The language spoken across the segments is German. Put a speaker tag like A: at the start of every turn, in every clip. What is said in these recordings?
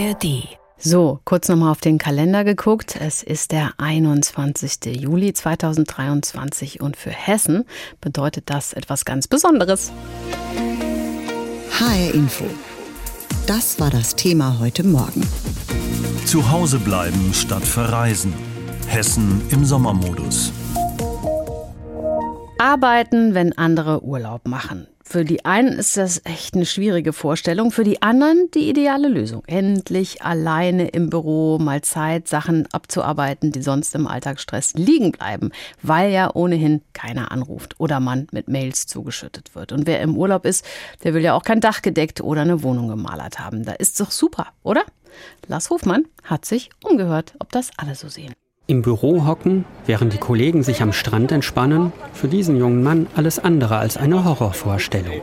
A: ARD. So, kurz nochmal auf den Kalender geguckt. Es ist der 21. Juli 2023 und für Hessen bedeutet das etwas ganz Besonderes.
B: HR Info. Das war das Thema heute Morgen.
C: Zu Hause bleiben statt verreisen. Hessen im Sommermodus.
A: Arbeiten, wenn andere Urlaub machen. Für die einen ist das echt eine schwierige Vorstellung, für die anderen die ideale Lösung. Endlich alleine im Büro mal Zeit, Sachen abzuarbeiten, die sonst im Alltagsstress liegen bleiben, weil ja ohnehin keiner anruft oder man mit Mails zugeschüttet wird. Und wer im Urlaub ist, der will ja auch kein Dach gedeckt oder eine Wohnung gemalert haben. Da ist doch super, oder? Lars Hofmann hat sich umgehört, ob das alle so sehen.
D: Im Büro hocken, während die Kollegen sich am Strand entspannen, für diesen jungen Mann alles andere als eine Horrorvorstellung.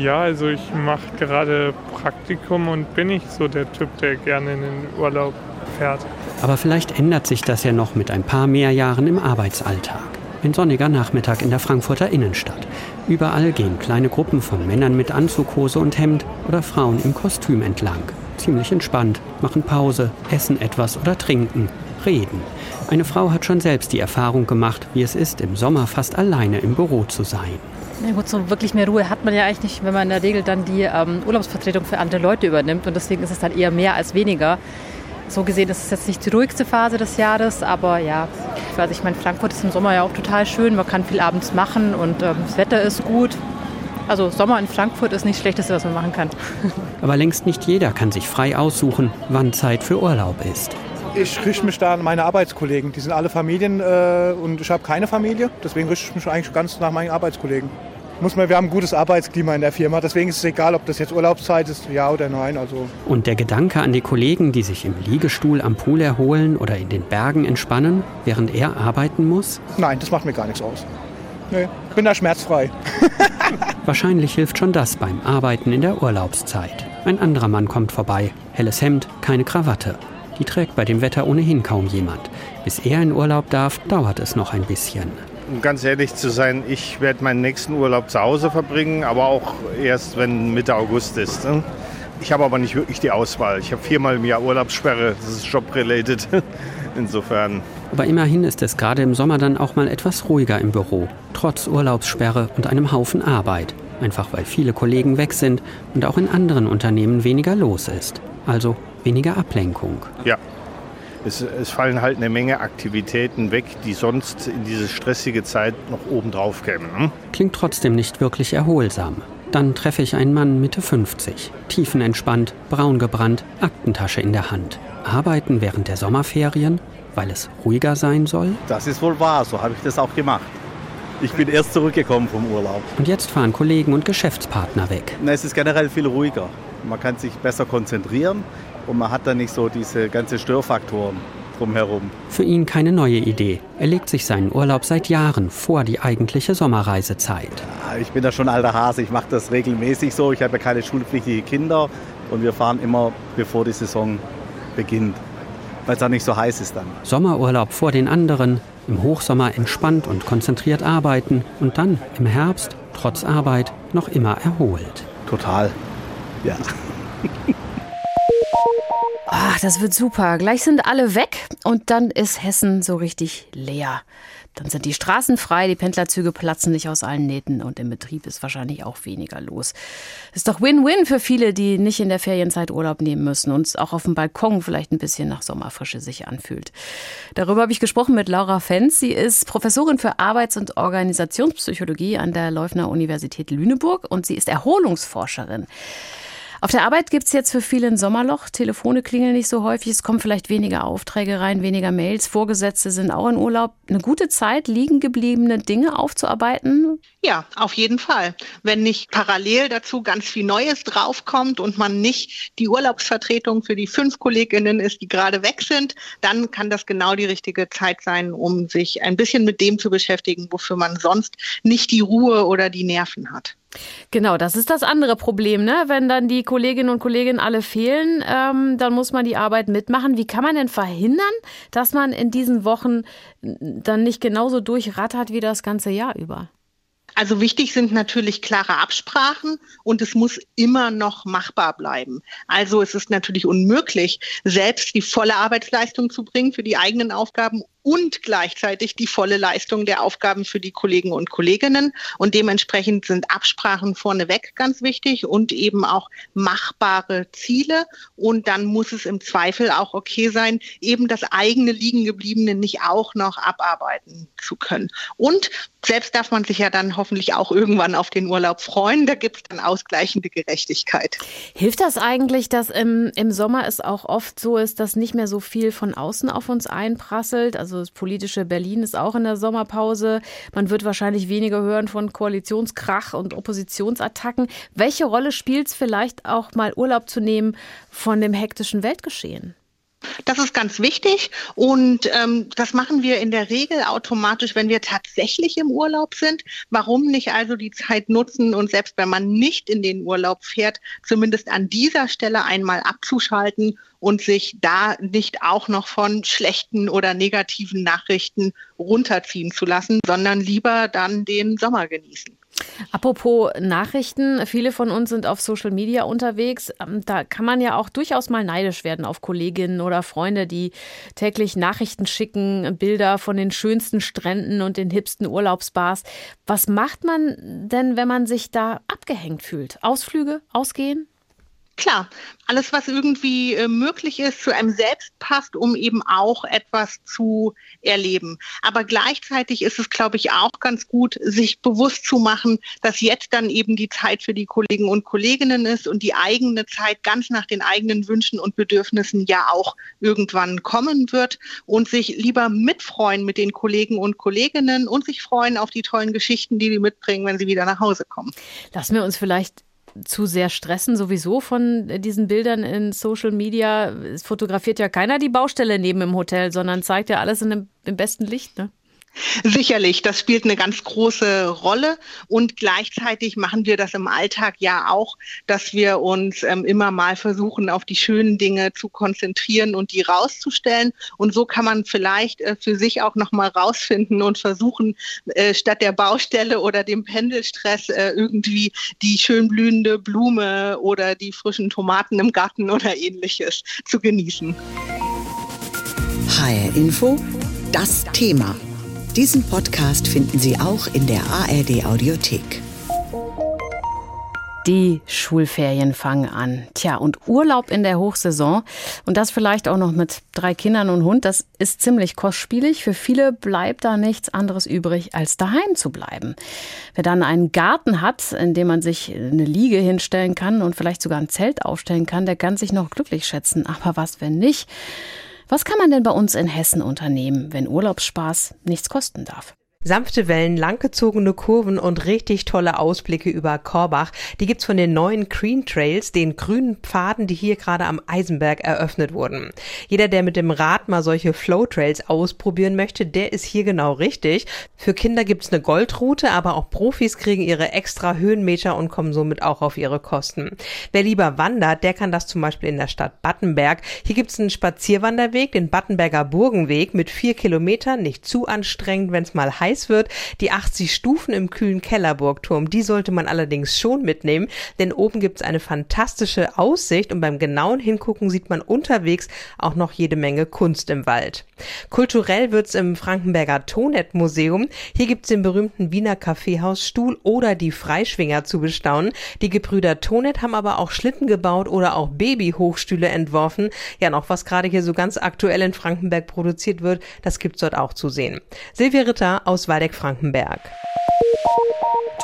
E: Ja, also ich mache gerade Praktikum und bin nicht so der Typ, der gerne in den Urlaub fährt.
D: Aber vielleicht ändert sich das ja noch mit ein paar mehr Jahren im Arbeitsalltag. Ein sonniger Nachmittag in der Frankfurter Innenstadt. Überall gehen kleine Gruppen von Männern mit Anzughose und Hemd oder Frauen im Kostüm entlang. Ziemlich entspannt, machen Pause, essen etwas oder trinken, reden. Eine Frau hat schon selbst die Erfahrung gemacht, wie es ist, im Sommer fast alleine im Büro zu sein.
F: Na gut, so wirklich mehr Ruhe hat man ja eigentlich nicht, wenn man in der Regel dann die ähm, Urlaubsvertretung für andere Leute übernimmt. Und deswegen ist es dann eher mehr als weniger. So gesehen ist es jetzt nicht die ruhigste Phase des Jahres, aber ja, also ich meine, Frankfurt ist im Sommer ja auch total schön. Man kann viel abends machen und ähm, das Wetter ist gut. Also Sommer in Frankfurt ist nicht das Schlechteste, was man machen kann.
D: Aber längst nicht jeder kann sich frei aussuchen, wann Zeit für Urlaub ist.
G: Ich richte mich da an meine Arbeitskollegen. Die sind alle Familien äh, und ich habe keine Familie. Deswegen richte ich mich eigentlich ganz nach meinen Arbeitskollegen. Muss man, wir haben ein gutes Arbeitsklima in der Firma. Deswegen ist es egal, ob das jetzt Urlaubszeit ist, ja oder nein. Also.
D: Und der Gedanke an die Kollegen, die sich im Liegestuhl am Pool erholen oder in den Bergen entspannen, während er arbeiten muss?
G: Nein, das macht mir gar nichts aus. Nee, bin da schmerzfrei.
D: Wahrscheinlich hilft schon das beim Arbeiten in der Urlaubszeit. Ein anderer Mann kommt vorbei. Helles Hemd, keine Krawatte. Die trägt bei dem Wetter ohnehin kaum jemand. Bis er in Urlaub darf, dauert es noch ein bisschen.
H: Um ganz ehrlich zu sein, ich werde meinen nächsten Urlaub zu Hause verbringen, aber auch erst, wenn Mitte August ist. Ne? Ich habe aber nicht wirklich die Auswahl. Ich habe viermal im Jahr Urlaubssperre. Das ist job-related. Insofern.
D: Aber immerhin ist es gerade im Sommer dann auch mal etwas ruhiger im Büro, trotz Urlaubssperre und einem Haufen Arbeit. Einfach weil viele Kollegen weg sind und auch in anderen Unternehmen weniger los ist. Also weniger Ablenkung.
H: Ja. Es, es, fallen halt eine Menge Aktivitäten weg, die sonst in diese stressige Zeit noch obendrauf kämen. Hm?
D: Klingt trotzdem nicht wirklich erholsam. Dann treffe ich einen Mann Mitte 50, tiefenentspannt, braun gebrannt, Aktentasche in der Hand. Arbeiten während der Sommerferien, weil es ruhiger sein soll?
I: Das ist wohl wahr, so habe ich das auch gemacht. Ich bin erst zurückgekommen vom Urlaub.
D: Und jetzt fahren Kollegen und Geschäftspartner weg.
I: Na, es ist generell viel ruhiger. Man kann sich besser konzentrieren und man hat dann nicht so diese ganzen Störfaktoren drumherum.
D: Für ihn keine neue Idee. Er legt sich seinen Urlaub seit Jahren vor die eigentliche Sommerreisezeit.
I: Ja, ich bin da schon alter Hase, ich mache das regelmäßig so. Ich habe ja keine schulpflichtigen Kinder und wir fahren immer, bevor die Saison beginnt, weil es auch nicht so heiß ist dann.
D: Sommerurlaub vor den anderen, im Hochsommer entspannt und konzentriert arbeiten und dann im Herbst, trotz Arbeit, noch immer erholt.
I: Total, ja.
A: Ach, das wird super. Gleich sind alle weg und dann ist Hessen so richtig leer. Dann sind die Straßen frei, die Pendlerzüge platzen nicht aus allen Nähten und im Betrieb ist wahrscheinlich auch weniger los. Ist doch Win-Win für viele, die nicht in der Ferienzeit Urlaub nehmen müssen und es auch auf dem Balkon vielleicht ein bisschen nach Sommerfrische sich anfühlt. Darüber habe ich gesprochen mit Laura Fenz. Sie ist Professorin für Arbeits- und Organisationspsychologie an der Leufner Universität Lüneburg und sie ist Erholungsforscherin. Auf der Arbeit gibt es jetzt für viele ein Sommerloch. Telefone klingeln nicht so häufig. Es kommen vielleicht weniger Aufträge rein, weniger Mails. Vorgesetzte sind auch in Urlaub. Eine gute Zeit, liegen gebliebene Dinge aufzuarbeiten?
J: Ja, auf jeden Fall. Wenn nicht parallel dazu ganz viel Neues draufkommt und man nicht die Urlaubsvertretung für die fünf Kolleginnen ist, die gerade weg sind, dann kann das genau die richtige Zeit sein, um sich ein bisschen mit dem zu beschäftigen, wofür man sonst nicht die Ruhe oder die Nerven hat.
A: Genau, das ist das andere Problem. Ne? Wenn dann die Kolleginnen und Kollegen alle fehlen, ähm, dann muss man die Arbeit mitmachen. Wie kann man denn verhindern, dass man in diesen Wochen dann nicht genauso durchrattert wie das ganze Jahr über?
J: Also wichtig sind natürlich klare Absprachen und es muss immer noch machbar bleiben. Also es ist natürlich unmöglich, selbst die volle Arbeitsleistung zu bringen für die eigenen Aufgaben und gleichzeitig die volle Leistung der Aufgaben für die Kollegen und Kolleginnen. Und dementsprechend sind Absprachen vorneweg ganz wichtig und eben auch machbare Ziele. Und dann muss es im Zweifel auch okay sein, eben das eigene Liegengebliebene nicht auch noch abarbeiten zu können. Und selbst darf man sich ja dann hoffentlich auch irgendwann auf den Urlaub freuen. Da gibt es dann ausgleichende Gerechtigkeit.
A: Hilft das eigentlich, dass im, im Sommer es auch oft so ist, dass nicht mehr so viel von außen auf uns einprasselt? Also das politische Berlin ist auch in der Sommerpause. Man wird wahrscheinlich weniger hören von Koalitionskrach und Oppositionsattacken. Welche Rolle spielt es vielleicht auch mal Urlaub zu nehmen von dem hektischen Weltgeschehen?
J: Das ist ganz wichtig und ähm, das machen wir in der Regel automatisch, wenn wir tatsächlich im Urlaub sind. Warum nicht also die Zeit nutzen und selbst wenn man nicht in den Urlaub fährt, zumindest an dieser Stelle einmal abzuschalten und sich da nicht auch noch von schlechten oder negativen Nachrichten runterziehen zu lassen, sondern lieber dann den Sommer genießen.
A: Apropos Nachrichten, viele von uns sind auf Social Media unterwegs. Ähm, da kann man ja auch durchaus mal neidisch werden auf Kolleginnen oder Freunde, die täglich Nachrichten schicken, Bilder von den schönsten Stränden und den hipsten Urlaubsbars. Was macht man denn, wenn man sich da abgehängt fühlt? Ausflüge, ausgehen?
J: Klar, alles, was irgendwie äh, möglich ist, zu einem selbst passt, um eben auch etwas zu erleben. Aber gleichzeitig ist es, glaube ich, auch ganz gut, sich bewusst zu machen, dass jetzt dann eben die Zeit für die Kollegen und Kolleginnen ist und die eigene Zeit ganz nach den eigenen Wünschen und Bedürfnissen ja auch irgendwann kommen wird und sich lieber mitfreuen mit den Kollegen und Kolleginnen und sich freuen auf die tollen Geschichten, die die mitbringen, wenn sie wieder nach Hause kommen.
A: Lassen wir uns vielleicht zu sehr stressen, sowieso von diesen Bildern in Social Media. Es fotografiert ja keiner die Baustelle neben im Hotel, sondern zeigt ja alles in dem, im besten Licht. Ne?
J: Sicherlich, das spielt eine ganz große Rolle und gleichzeitig machen wir das im Alltag ja auch, dass wir uns ähm, immer mal versuchen, auf die schönen Dinge zu konzentrieren und die rauszustellen. Und so kann man vielleicht äh, für sich auch nochmal rausfinden und versuchen, äh, statt der Baustelle oder dem Pendelstress äh, irgendwie die schön blühende Blume oder die frischen Tomaten im Garten oder ähnliches zu genießen.
B: HR Info, das Thema. Diesen Podcast finden Sie auch in der ARD Audiothek.
A: Die Schulferien fangen an. Tja, und Urlaub in der Hochsaison und das vielleicht auch noch mit drei Kindern und Hund, das ist ziemlich kostspielig. Für viele bleibt da nichts anderes übrig, als daheim zu bleiben. Wer dann einen Garten hat, in dem man sich eine Liege hinstellen kann und vielleicht sogar ein Zelt aufstellen kann, der kann sich noch glücklich schätzen. Aber was, wenn nicht? Was kann man denn bei uns in Hessen unternehmen, wenn Urlaubsspaß nichts kosten darf?
K: Sanfte Wellen, langgezogene Kurven und richtig tolle Ausblicke über Korbach. Die gibt's von den neuen Green Trails, den grünen Pfaden, die hier gerade am Eisenberg eröffnet wurden. Jeder, der mit dem Rad mal solche Flow Trails ausprobieren möchte, der ist hier genau richtig. Für Kinder gibt's eine Goldroute, aber auch Profis kriegen ihre extra Höhenmeter und kommen somit auch auf ihre Kosten. Wer lieber wandert, der kann das zum Beispiel in der Stadt Battenberg. Hier gibt's einen Spazierwanderweg, den Battenberger Burgenweg mit vier Kilometern, nicht zu anstrengend, wenn's mal heiß heiß wird. Die 80 Stufen im kühlen Kellerburgturm, die sollte man allerdings schon mitnehmen, denn oben gibt's eine fantastische Aussicht und beim genauen Hingucken sieht man unterwegs auch noch jede Menge Kunst im Wald. Kulturell wird's im Frankenberger Tonet Museum. Hier gibt's den berühmten Wiener Kaffeehausstuhl oder die Freischwinger zu bestaunen. Die Gebrüder Tonet haben aber auch Schlitten gebaut oder auch Babyhochstühle entworfen. Ja, noch was gerade hier so ganz aktuell in Frankenberg produziert wird, das gibt's dort auch zu sehen. Silvia Ritter aus Waldeck-Frankenberg.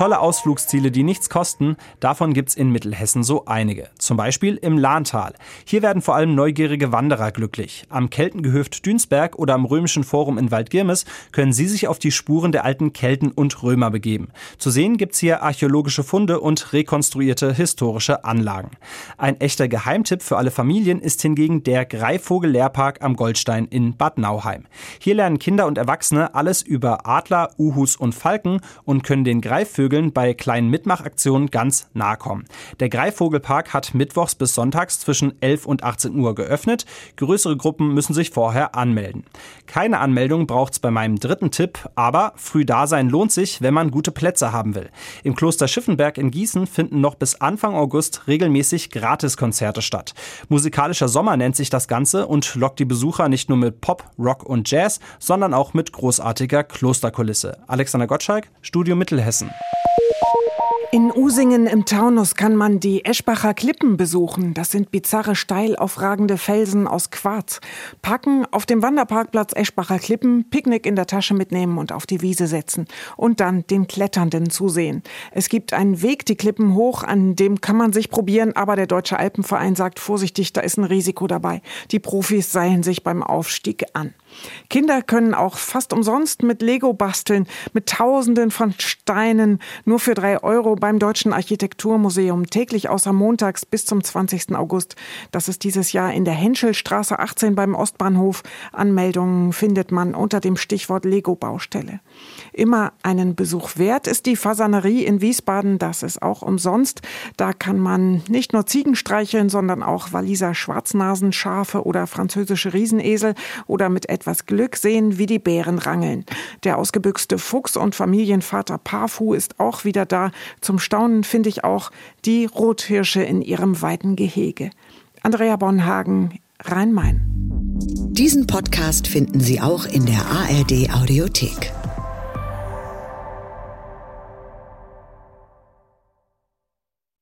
L: Tolle Ausflugsziele, die nichts kosten, davon gibt's in Mittelhessen so einige. Zum Beispiel im Lahntal. Hier werden vor allem neugierige Wanderer glücklich. Am Keltengehöft Dünsberg oder am Römischen Forum in Waldgirmes können Sie sich auf die Spuren der alten Kelten und Römer begeben. Zu sehen gibt's hier archäologische Funde und rekonstruierte historische Anlagen. Ein echter Geheimtipp für alle Familien ist hingegen der Greifvogel Lehrpark am Goldstein in Bad Nauheim. Hier lernen Kinder und Erwachsene alles über Adler Uhus und Falken und können den Greifvögeln bei kleinen Mitmachaktionen ganz nahe kommen. Der Greifvogelpark hat mittwochs bis sonntags zwischen 11 und 18 Uhr geöffnet. Größere Gruppen müssen sich vorher anmelden. Keine Anmeldung braucht es bei meinem dritten Tipp, aber früh da sein lohnt sich, wenn man gute Plätze haben will. Im Kloster Schiffenberg in Gießen finden noch bis Anfang August regelmäßig Gratiskonzerte statt. Musikalischer Sommer nennt sich das Ganze und lockt die Besucher nicht nur mit Pop, Rock und Jazz, sondern auch mit großartiger Klosterkulisse. Alexander Gottschalk, Studio Mittelhessen.
M: In Usingen im Taunus kann man die Eschbacher Klippen besuchen. Das sind bizarre steil aufragende Felsen aus Quarz. Packen auf dem Wanderparkplatz Eschbacher Klippen, Picknick in der Tasche mitnehmen und auf die Wiese setzen. Und dann den Kletternden zusehen. Es gibt einen Weg die Klippen hoch, an dem kann man sich probieren, aber der Deutsche Alpenverein sagt vorsichtig, da ist ein Risiko dabei. Die Profis seilen sich beim Aufstieg an. Kinder können auch fast umsonst mit Lego basteln, mit Tausenden von Steinen, nur für drei Euro beim Deutschen Architekturmuseum, täglich außer montags bis zum 20. August. Das ist dieses Jahr in der Henschelstraße 18 beim Ostbahnhof. Anmeldungen findet man unter dem Stichwort Lego-Baustelle. Immer einen Besuch wert ist die Fasanerie in Wiesbaden. Das ist auch umsonst. Da kann man nicht nur Ziegen streicheln, sondern auch Waliser Schwarznasenschafe oder französische Riesenesel oder mit etwas Glück sehen, wie die Bären rangeln. Der ausgebüxte Fuchs und Familienvater Parfu ist auch wieder da. Zum Staunen finde ich auch die Rothirsche in ihrem weiten Gehege. Andrea Bonhagen, Rhein-Main.
B: Diesen Podcast finden Sie auch in der ARD Audiothek.